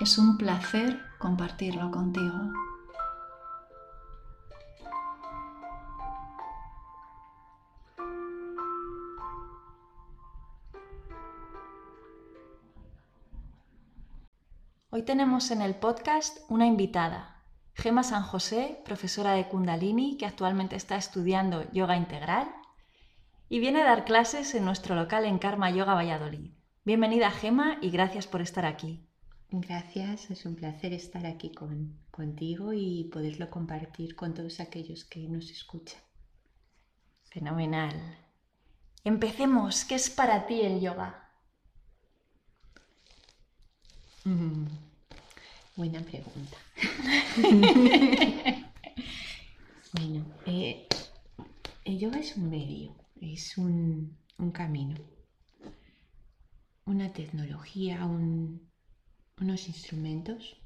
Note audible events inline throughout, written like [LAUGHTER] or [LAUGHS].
Es un placer compartirlo contigo. Hoy tenemos en el podcast una invitada, Gema San José, profesora de Kundalini que actualmente está estudiando yoga integral y viene a dar clases en nuestro local en Karma Yoga Valladolid. Bienvenida Gema y gracias por estar aquí. Gracias, es un placer estar aquí contigo y poderlo compartir con todos aquellos que nos escuchan. Fenomenal. Empecemos. ¿Qué es para ti el yoga? Mm, buena pregunta. [LAUGHS] bueno, eh, el yoga es un medio, es un camino, una tecnología, un, unos instrumentos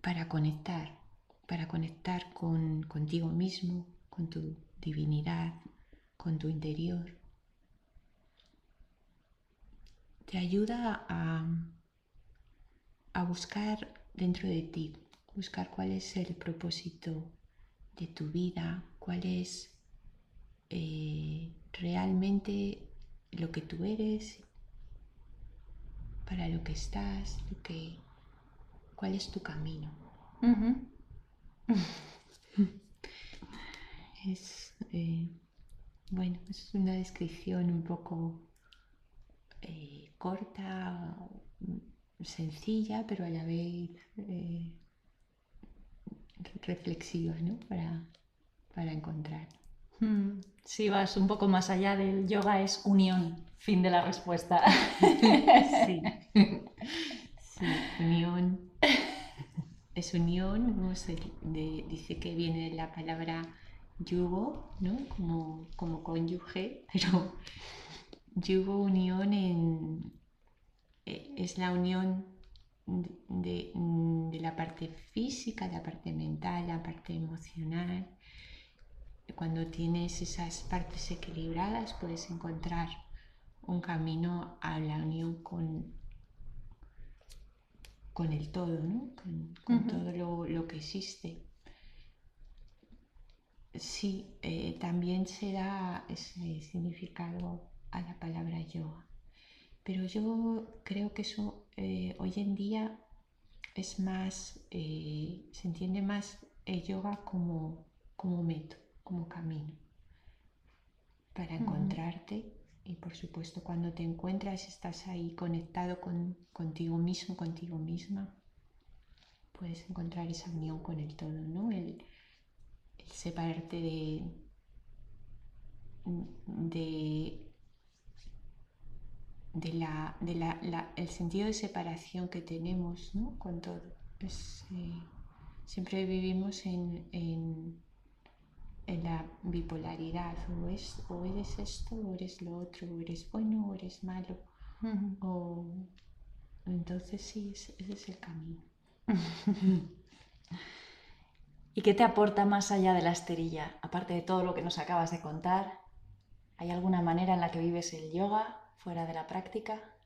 para conectar, para conectar con, contigo mismo, con tu divinidad, con tu interior. Te ayuda a, a buscar dentro de ti, buscar cuál es el propósito de tu vida, cuál es eh, realmente lo que tú eres para lo que estás, lo que, cuál es tu camino. [LAUGHS] es, eh, bueno, es una descripción un poco eh, corta, sencilla, pero a la vez eh, reflexiva, ¿no? Para, para encontrar. Mm, si vas un poco más allá del yoga es unión, fin de la respuesta. sí. unión. Es unión, dice que viene de la palabra yugo, ¿no? Como, como cónyuge, pero yugo, unión en, e, es la unión de, de, la parte física, la parte mental, la parte emocional, cuando tienes esas partes equilibradas puedes encontrar un camino a la unión con, con el todo, ¿no? con, todo lo, que existe. Sí, eh, también se da ese significado a la palabra yoga, pero yo creo que eso eh, hoy en día es más, eh, se entiende más el yoga como, como método como camino para encontrarte y por supuesto cuando te encuentras estás ahí conectado con, contigo mismo, contigo misma, puedes encontrar esa unión con el todo, ¿no? El, separarte de, de, de, la, de la, el sentido de separación que tenemos ¿no? con todo. Eh, siempre vivimos en en la bipolaridad, o, es, o eres esto, o eres lo otro, o eres bueno, o eres malo. o, entonces sí, ese, es el camino. [LAUGHS] ¿Y qué te aporta más allá de la esterilla? Aparte de todo lo que nos acabas de contar, ¿hay alguna manera en la que vives el yoga fuera de la práctica?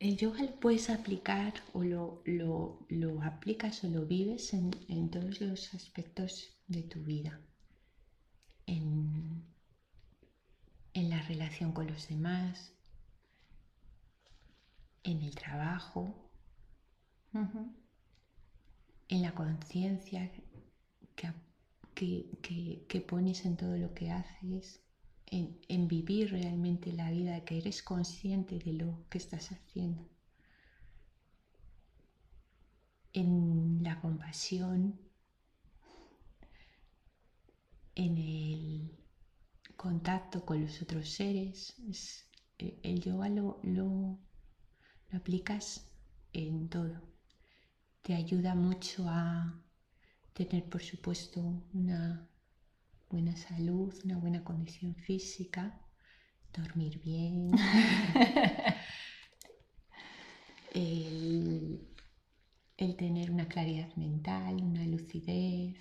El yoga lo puedes aplicar o lo, lo, aplicas o lo vives en, todos los aspectos de tu vida. En, la relación con los demás, en el trabajo, en la conciencia que pones en todo lo que haces, en, vivir realmente la vida, que eres consciente de lo que estás haciendo, en la compasión, en el contacto con los otros seres. el yoga lo, lo aplicas en todo. Te ayuda mucho a tener, por supuesto, una buena salud, una buena condición física, dormir bien, [LAUGHS] el, tener una claridad mental, una lucidez,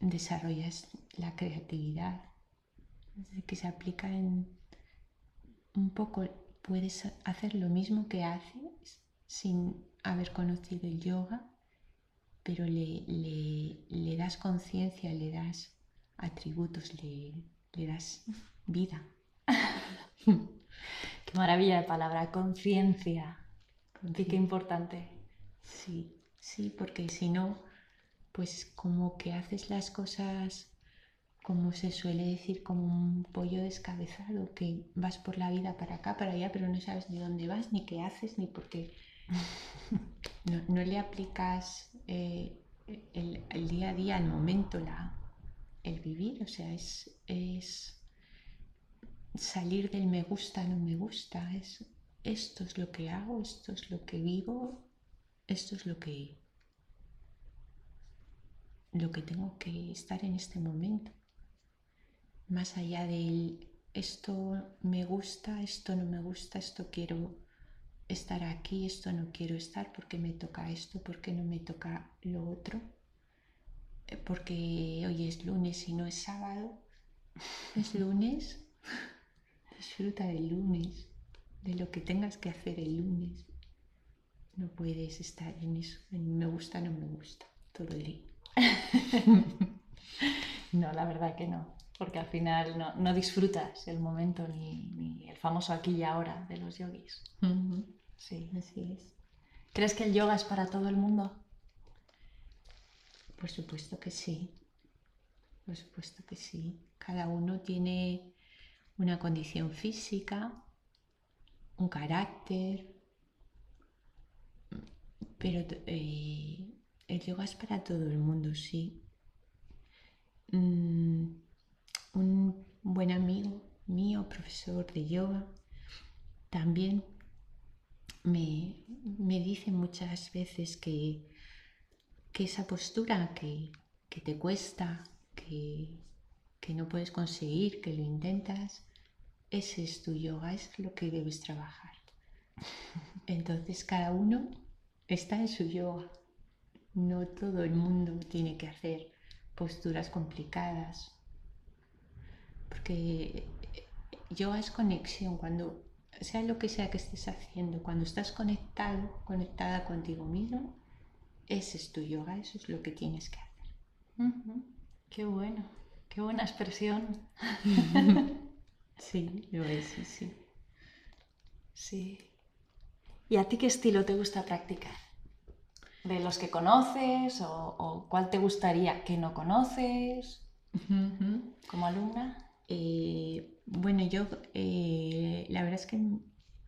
desarrollas la creatividad, que se aplica en un poco, puedes hacer lo mismo que haces sin haber conocido el yoga, pero le, le, das conciencia, le das atributos, le, le das vida. [LAUGHS] qué maravilla de palabra, conciencia. qué importante. Sí, sí, porque si no, pues como que haces las cosas como se suele decir, como un pollo descabezado, que vas por la vida para acá, para allá, pero no sabes ni dónde vas, ni qué haces, ni por qué. [LAUGHS] No, le aplicas eh, el, día a día, al momento, la, el vivir, o sea, es, es salir del me gusta, no me gusta, es esto es lo que hago, esto es lo que vivo, esto es lo que lo que tengo que estar en este momento. Más allá del esto me gusta, esto no me gusta, esto quiero estar aquí, esto no quiero estar porque me toca esto, porque no me toca lo otro, porque hoy es lunes y no es sábado, es lunes, disfruta del lunes, de lo que tengas que hacer el lunes. No puedes estar en eso, en me gusta, no me gusta, todo el día. [LAUGHS] no, la verdad que no, porque al final no, disfrutas el momento ni, el famoso aquí y ahora de los yogis. Sí, así es. ¿Crees que el yoga es para todo el mundo? Por supuesto que sí. Por supuesto que sí. Cada uno tiene una condición física, un carácter, pero eh, el yoga es para todo el mundo, sí. Mm, un buen amigo mío, profesor de yoga, también me, dice muchas veces que, que esa postura que, te cuesta, que, que no puedes conseguir, que lo intentas, ese es tu yoga, es lo que debes trabajar. Entonces cada uno está en su yoga. No todo el mundo tiene que hacer posturas complicadas. Porque yoga es conexión. Cuando, sea lo que sea que estés haciendo, cuando estás conectado, conectada contigo mismo, ese es tu yoga, eso es lo que tienes que hacer. Qué bueno, qué buena expresión. sí, lo es, sí, sí. Sí. ¿Y a ti qué estilo te gusta practicar? de los que conoces o, cuál te gustaría que no conoces como alumna? Eh, bueno, yo eh, la verdad es que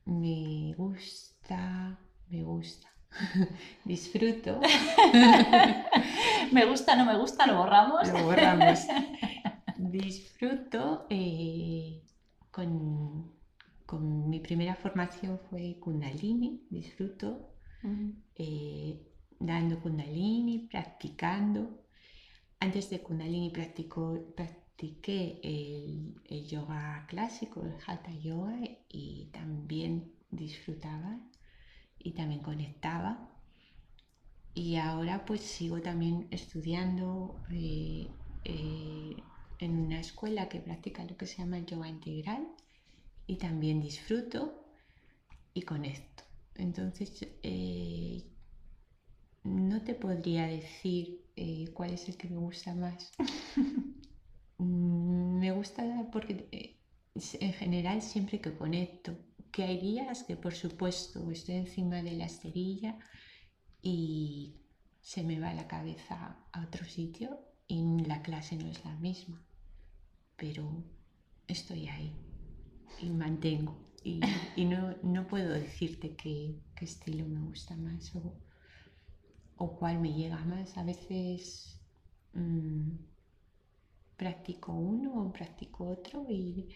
me gusta, me gusta, [LAUGHS] disfruto. [LAUGHS] me gusta, no me gusta, lo borramos. Lo borramos. [LAUGHS] Disfruto eh, con, con, mi primera formación fue Kundalini, disfruto dando kundalini, practicando. Antes de kundalini practiqué el, yoga clásico, el hatha yoga, y también disfrutaba y también conectaba. Y ahora pues sigo también estudiando eh, eh, en una escuela que practica lo que se llama el yoga integral y también disfruto y conecto. Entonces eh, no te podría decir cuál es el que me gusta más. [LAUGHS] Mm, me gusta porque en general siempre que conecto, que hay días que por supuesto estoy encima de la esterilla y se me va la cabeza a otro sitio y la clase no es la misma, pero estoy ahí y mantengo. Y, no, puedo decirte qué, estilo me gusta más o cuál me llega más. A veces mm, practico uno o practico otro y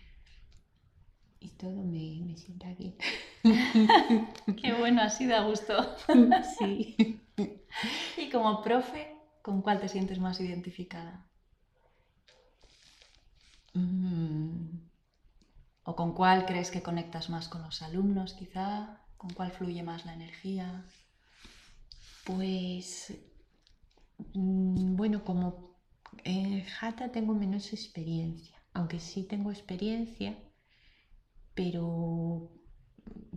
y todo me, me sienta bien. [LAUGHS] Qué bueno, así da gusto. [LAUGHS] sí. Y como profe, ¿con cuál te sientes más identificada? Mm, ¿O con cuál crees que conectas más con los alumnos, quizá? ¿Con cuál fluye más la energía? Pues, mm, bueno, como en Jata tengo menos experiencia, aunque sí tengo experiencia, pero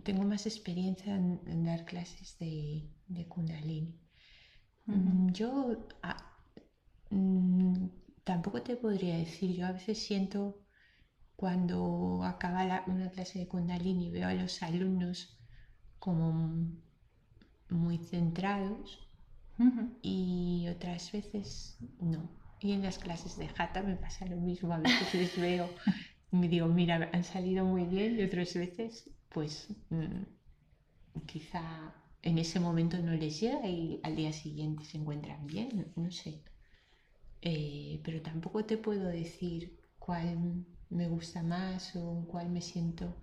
tengo más experiencia en, dar clases de, Kundalini. Mm, yo ah, mm, tampoco te podría decir, yo a veces siento cuando acaba una clase de Kundalini veo a los alumnos como muy centrados y otras veces no. Y en las clases de Jata me pasa lo mismo, a veces les veo [LAUGHS] me digo, mira, han salido muy bien y otras veces pues mm, quizá en ese momento no les llega y al día siguiente se encuentran bien, no, sé. Eh, pero tampoco te puedo decir cuál me gusta más o cuál me siento.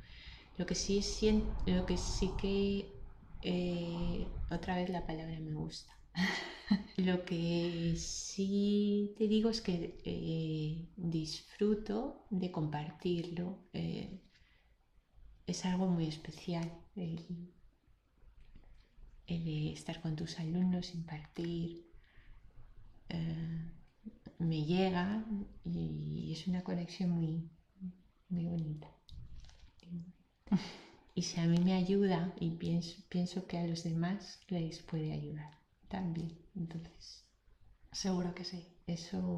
Lo que sí, siento, lo que, sí que eh, otra vez la palabra me gusta. [LAUGHS] Lo que sí te digo es que eh, disfruto de compartirlo. Eh, es algo muy especial el, estar con tus alumnos, impartir. me llega y es una conexión muy, muy bonita. [LAUGHS] Y si a mí me ayuda y pienso, pienso que a los demás les puede ayudar también. Entonces, seguro que sí. Eso,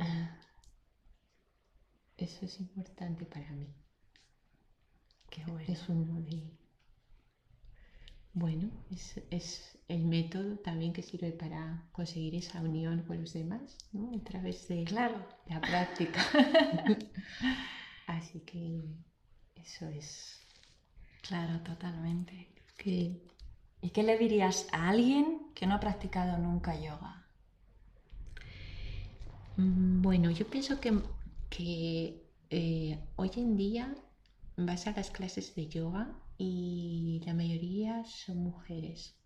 eso es importante para mí. Qué bueno. Es uno de. Bueno, es, es, el método también que sirve para conseguir esa unión con los demás, ¿no? A través de claro. la práctica. [LAUGHS] Así que eso es Claro, totalmente. ¿Y qué le dirías a alguien que no ha practicado nunca yoga? Mm, bueno, yo pienso que, eh, hoy en día vas a las clases de yoga y la mayoría son mujeres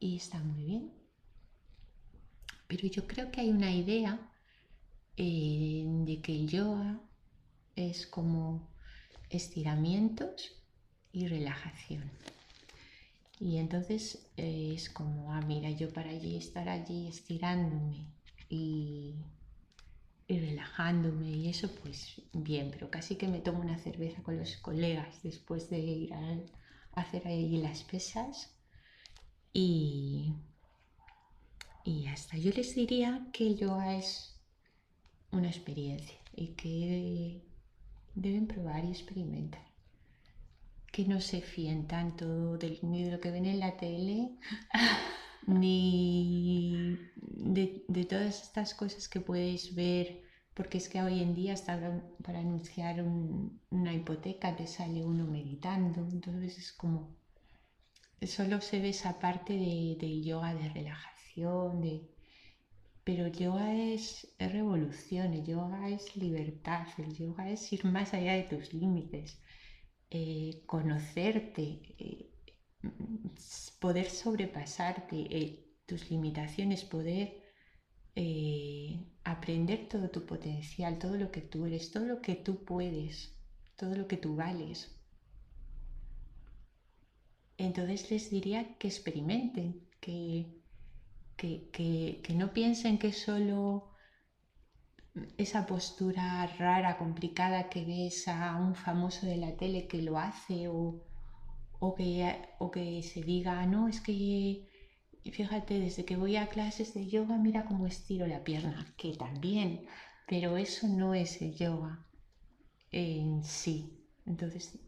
y está muy bien. Pero yo creo que hay una idea eh, de que el yoga es como estiramientos y relajación. Y entonces eh, es como, ah, mira, yo para allí estar allí estirándome y, relajándome y eso, pues bien, pero casi que me tomo una cerveza con los colegas después de ir a, hacer ahí las pesas y, y hasta yo les diría que yoga es una experiencia y que deben probar y experimentar que no se fíen tanto ni de lo que ven en la tele, [LAUGHS] ni de, todas estas cosas que puedes ver, porque es que hoy en día hasta para anunciar una hipoteca te sale uno meditando, entonces es como, solo se ve esa parte de, yoga de relajación, de, pero el yoga es, revolución, el yoga es libertad, el yoga es ir más allá de tus límites. Eh, conocerte, eh, poder sobrepasarte eh, tus limitaciones, poder aprender todo tu potencial, todo lo que tú eres, todo lo que tú puedes, todo lo que tú vales. Entonces les diría que experimenten, que, que, que no piensen que solo esa postura rara, complicada que ves a un famoso de la tele que lo hace o, que, o que se diga, no, es que fíjate, desde que voy a clases de yoga, mira cómo estiro la pierna, que también, pero eso no es el yoga en sí. Entonces,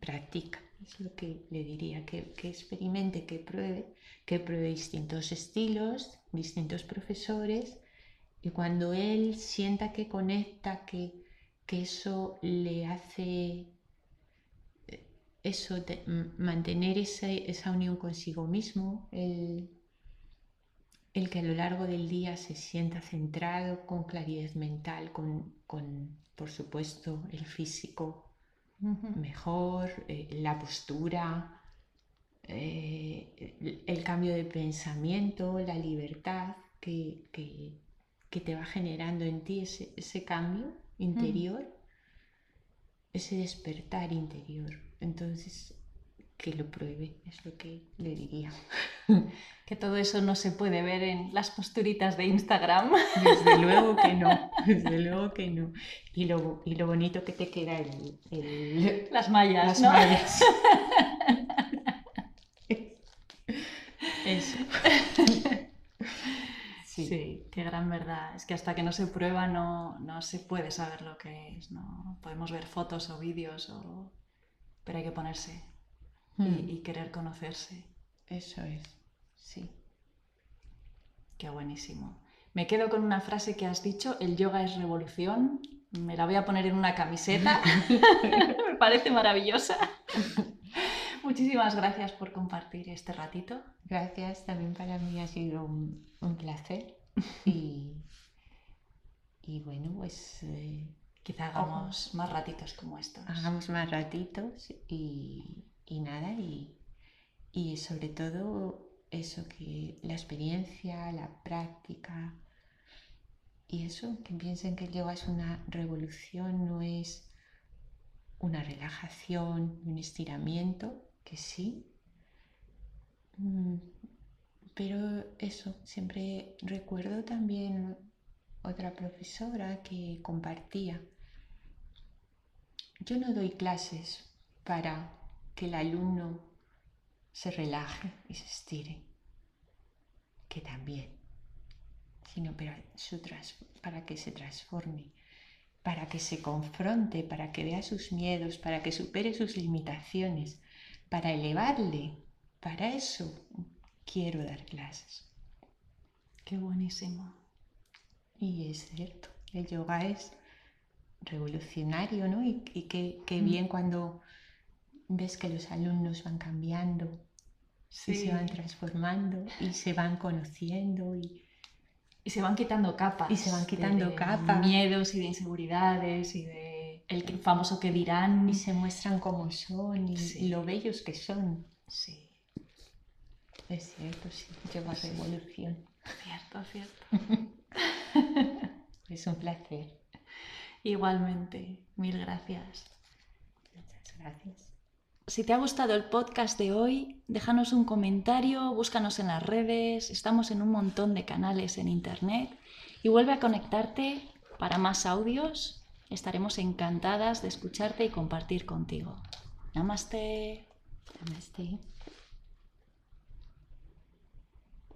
practica, es lo que le diría, que, que experimente, que pruebe, que pruebe distintos estilos, distintos profesores y cuando él sienta que conecta, que, eso le hace eh, eso, mantener esa unión consigo mismo, el, que a lo largo del día se sienta centrado, con claridad mental, con, por supuesto, el físico mejor, eh, la postura, eh, el cambio de pensamiento, la libertad que, te va generando en ti ese, cambio interior, ese despertar interior. Entonces, que lo pruebe, es lo que le diría. [LAUGHS] Que todo eso no se puede ver en las posturitas de Instagram. [LAUGHS] Desde luego que no, desde luego que no. Y lo, y lo bonito que te queda el, las mallas. Las mallas. [LAUGHS] Eso. Sí. qué gran verdad. Es que hasta que no se prueba no, no se puede saber lo que es. ¿no? Podemos ver fotos o vídeos, o... pero hay que ponerse Hmm. y, querer conocerse. Eso es, sí. Qué buenísimo. Me quedo con una frase que has dicho, el yoga es revolución. Me la voy a poner en una camiseta. [LAUGHS] [LAUGHS] Me parece maravillosa. Muchísimas gracias por compartir este ratito. Gracias, también para mí ha sido un, placer. [LAUGHS] Y, y, bueno, pues... Eh, Quizá hagamos más ratitos como estos. Hagamos más ratitos y, y nada, y, y sobre todo eso, que la experiencia, la práctica y eso, que piensen que el yoga es una revolución, no es una relajación, un estiramiento, que sí. Mm, pero eso, siempre recuerdo también otra profesora que compartía. Yo no doy clases para que el alumno se relaje y se estire, que también, sino para, para que se transforme, para que se confronte, para que vea sus miedos, para que supere sus limitaciones, para elevarle. Para eso quiero dar clases. Qué buenísimo. Y es cierto, el yoga es revolucionario, ¿no? Y, qué, mm. bien cuando ves que los alumnos van cambiando y se van transformando y se van conociendo y, se van quitando capas. Y se van quitando de, capas. miedos y de inseguridades y de el famoso que dirán. Y se muestran como son y, lo bellos que son. Sí. Es cierto, sí. Lleva sí. revolución. Cierto, cierto. [LAUGHS] es un placer. Igualmente. Mil gracias. Muchas gracias. Si te ha gustado el podcast de hoy, déjanos un comentario, búscanos en las redes, estamos en un montón de canales en internet y vuelve a conectarte para más audios. Estaremos encantadas de escucharte y compartir contigo. Namaste. Namaste.